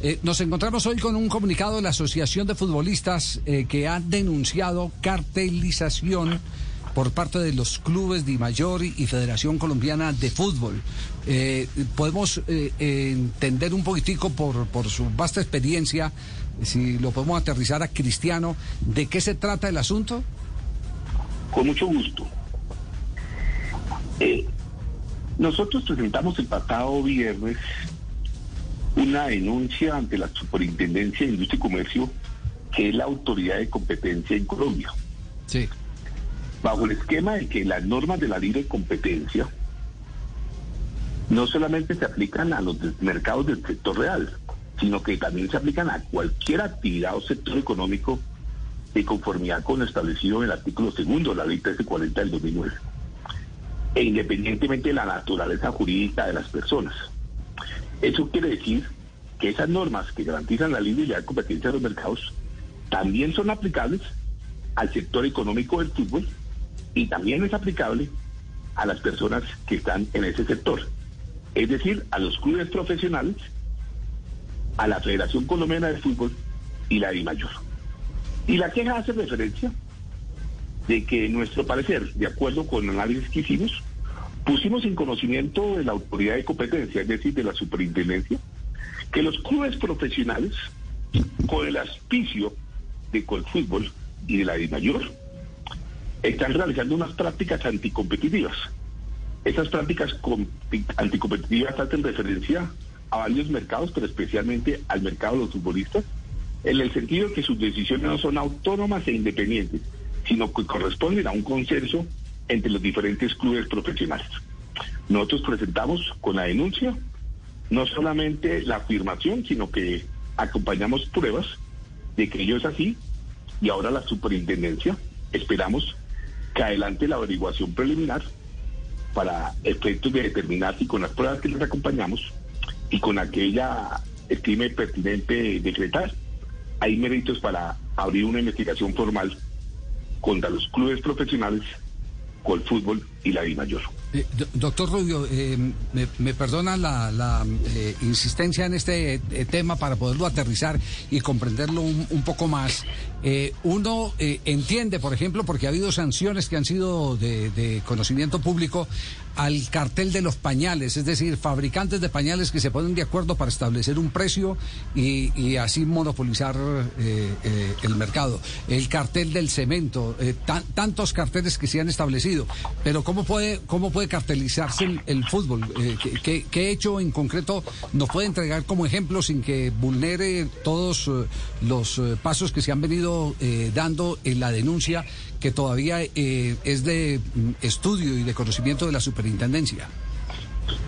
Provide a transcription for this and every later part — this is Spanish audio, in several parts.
Eh, nos encontramos hoy con un comunicado de la Asociación de Futbolistas eh, que ha denunciado cartelización por parte de los clubes de Mayor y Federación Colombiana de Fútbol. Eh, podemos entender un poquitico por, por su vasta experiencia, si lo podemos aterrizar a Cristiano, ¿de qué se trata el asunto? Con mucho gusto. nosotros presentamos el pasado viernes una denuncia ante la Superintendencia de Industria y Comercio, que es la autoridad de competencia en Colombia. Sí. Bajo el esquema de que las normas de la libre competencia no solamente se aplican a los mercados del sector real, sino que también se aplican a cualquier actividad o sector económico de conformidad con lo establecido en el artículo segundo de la ley 1340 del 2009, e independientemente de la naturaleza jurídica de las personas. Eso quiere decir que esas normas que garantizan la y la competencia de los mercados también son aplicables al sector económico del fútbol y también es aplicable a las personas que están en ese sector. Es decir, a los clubes profesionales, a la Federación Colombiana de Fútbol y la mayor. Y la queja hace referencia de que, nuestro parecer, de acuerdo con análisis que hicimos, pusimos en conocimiento de la autoridad de competencia, es decir, de la superintendencia, que los clubes profesionales, con el auspicio de Colfútbol y de la mayor están realizando unas prácticas anticompetitivas. Esas prácticas anticompetitivas hacen referencia a varios mercados, pero especialmente al mercado de los futbolistas, en el sentido que sus decisiones no son autónomas e independientes, sino que corresponden a un consenso entre los diferentes clubes profesionales. Nosotros presentamos con la denuncia no solamente la afirmación, sino que acompañamos pruebas de que ello es así y ahora la superintendencia esperamos que adelante la averiguación preliminar para efectos de determinar si con las pruebas que les acompañamos y con aquella estime pertinente decretar, hay méritos para abrir una investigación formal contra los clubes profesionales el fútbol y la. Eh, doctor Rubio, eh, me, perdona la, eh, insistencia en este tema para poderlo aterrizar y comprenderlo un, poco más. uno entiende, por ejemplo, porque ha habido sanciones que han sido de, conocimiento público al cartel de los pañales, es decir, fabricantes de pañales que se ponen de acuerdo para establecer un precio y, así monopolizar el mercado. El cartel del cemento, tantos carteles que se han establecido. Pero ¿cómo puede, cómo puede cartelizarse el, fútbol? Eh, ¿qué, hecho en concreto nos puede entregar como ejemplo sin que vulnere todos eh, los eh, pasos que se han venido dando en la denuncia que todavía es de mm, estudio y de conocimiento de la superintendencia?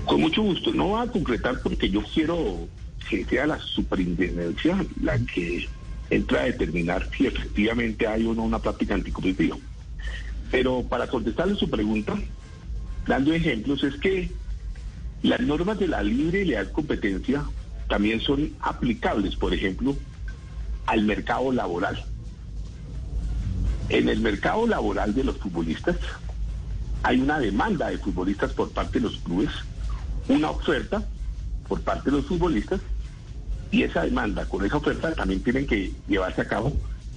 Con mucho gusto. No va a concretar porque yo quiero que sea la superintendencia la que entra a determinar si efectivamente hay o no una práctica anticompetitiva. Pero para contestarle su pregunta, dando ejemplos, es que las normas de la libre y leal competencia también son aplicables, por ejemplo, al mercado laboral. En el mercado laboral de los futbolistas hay una demanda de futbolistas por parte de los clubes, una oferta por parte de los futbolistas y esa demanda con esa oferta también tienen que llevarse a cabo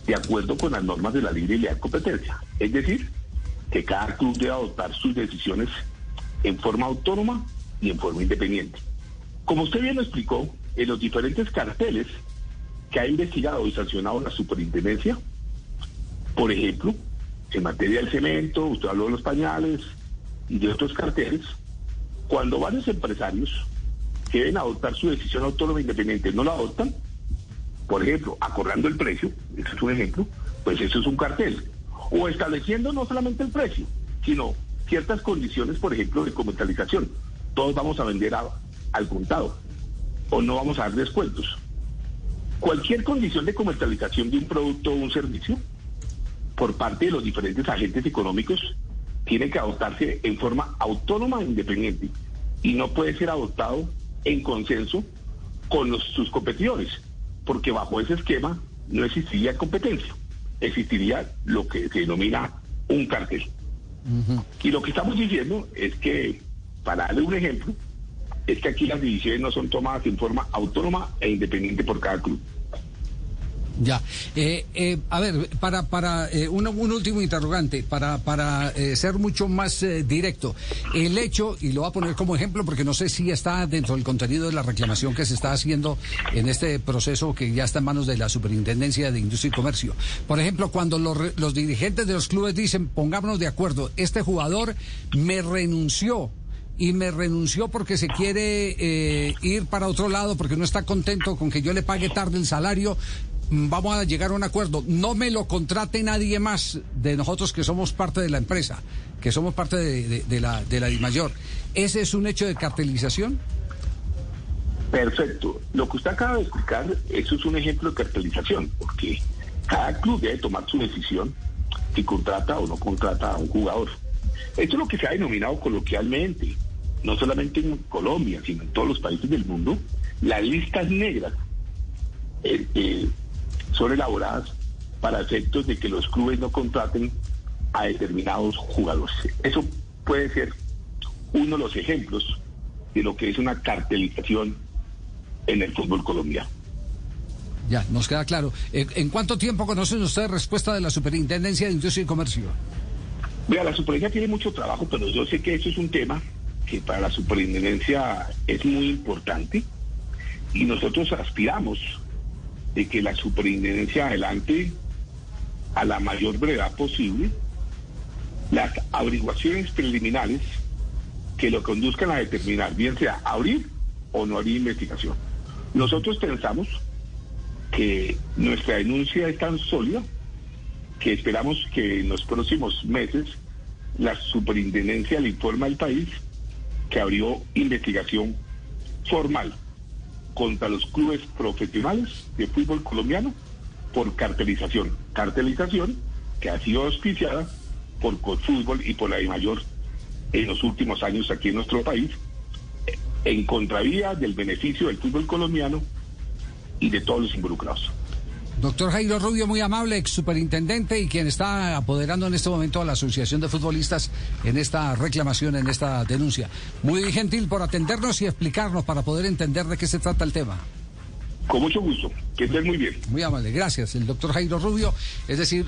de acuerdo con las normas de la libre y leal competencia. Es decir, que cada club debe adoptar sus decisiones en forma autónoma y en forma independiente. Como usted bien lo explicó, en los diferentes carteles que ha investigado y sancionado la superintendencia, por ejemplo, en materia del cemento, usted habló de los pañales y de otros carteles, cuando varios empresarios que deben adoptar su decisión autónoma e independiente no la adoptan, por ejemplo, acordando el precio, ese es un ejemplo, pues eso es un cartel o estableciendo no solamente el precio, sino ciertas condiciones, por ejemplo, de comercialización. Todos vamos a vender al contado o no vamos a dar descuentos. Cualquier condición de comercialización de un producto o un servicio por parte de los diferentes agentes económicos tiene que adoptarse en forma autónoma e independiente y no puede ser adoptado en consenso con sus competidores, porque bajo ese esquema no existiría competencia existiría lo que se denomina un cartel. Y lo que estamos diciendo es que, para darle un ejemplo, es que aquí las decisiones no son tomadas en forma autónoma e independiente por cada club. Ya. Eh, eh, a ver, para, para eh, un, un, último interrogante, para, para eh, ser mucho más eh, directo. El hecho, y lo voy a poner como ejemplo porque no sé si está dentro del contenido de la reclamación que se está haciendo en este proceso que ya está en manos de la Superintendencia de Industria y Comercio. Por ejemplo, cuando los, los dirigentes de los clubes dicen, pongámonos de acuerdo, este jugador me renunció y me renunció porque se quiere eh, ir para otro lado, porque no está contento con que yo le pague tarde el salario, vamos a llegar a un acuerdo. No me lo contrate nadie más de nosotros que somos parte de la empresa, que somos parte de, la de la DIMAYOR. ¿Ese es un hecho de cartelización? Perfecto. Lo que usted acaba de explicar, eso es un ejemplo de cartelización, porque cada club debe tomar su decisión si contrata o no contrata a un jugador. Esto es lo que se ha denominado coloquialmente, no solamente en Colombia, sino en todos los países del mundo, las listas negras. Eh, eh, son elaboradas para efectos de que los clubes no contraten a determinados jugadores. Eso puede ser uno de los ejemplos de lo que es una cartelización en el fútbol colombiano. Ya, nos queda claro. ¿En cuánto tiempo conocen ustedes respuesta de la Superintendencia de Industria y Comercio? Vea, la Superintendencia tiene mucho trabajo, pero yo sé que eso es un tema que para la Superintendencia es muy importante y nosotros aspiramos de que la superintendencia adelante a la mayor brevedad posible las averiguaciones preliminares que lo conduzcan a determinar bien sea abrir o no abrir investigación. Nosotros pensamos que nuestra denuncia es tan sólida que esperamos que en los próximos meses la superintendencia le informa al país que abrió investigación formal contra los clubes profesionales de fútbol colombiano por cartelización. Cartelización que ha sido auspiciada por Fútbol y por la de Mayor en los últimos años aquí en nuestro país, en contravía del beneficio del fútbol colombiano y de todos los involucrados. Doctor Jairo Rubio, muy amable, ex superintendente y quien está apoderando en este momento a la Asociación de Futbolistas en esta reclamación, en esta denuncia. Muy gentil por atendernos y explicarnos para poder entender de qué se trata el tema. Con mucho gusto, que estés muy bien. Muy amable, gracias. El doctor Jairo Rubio, es decir...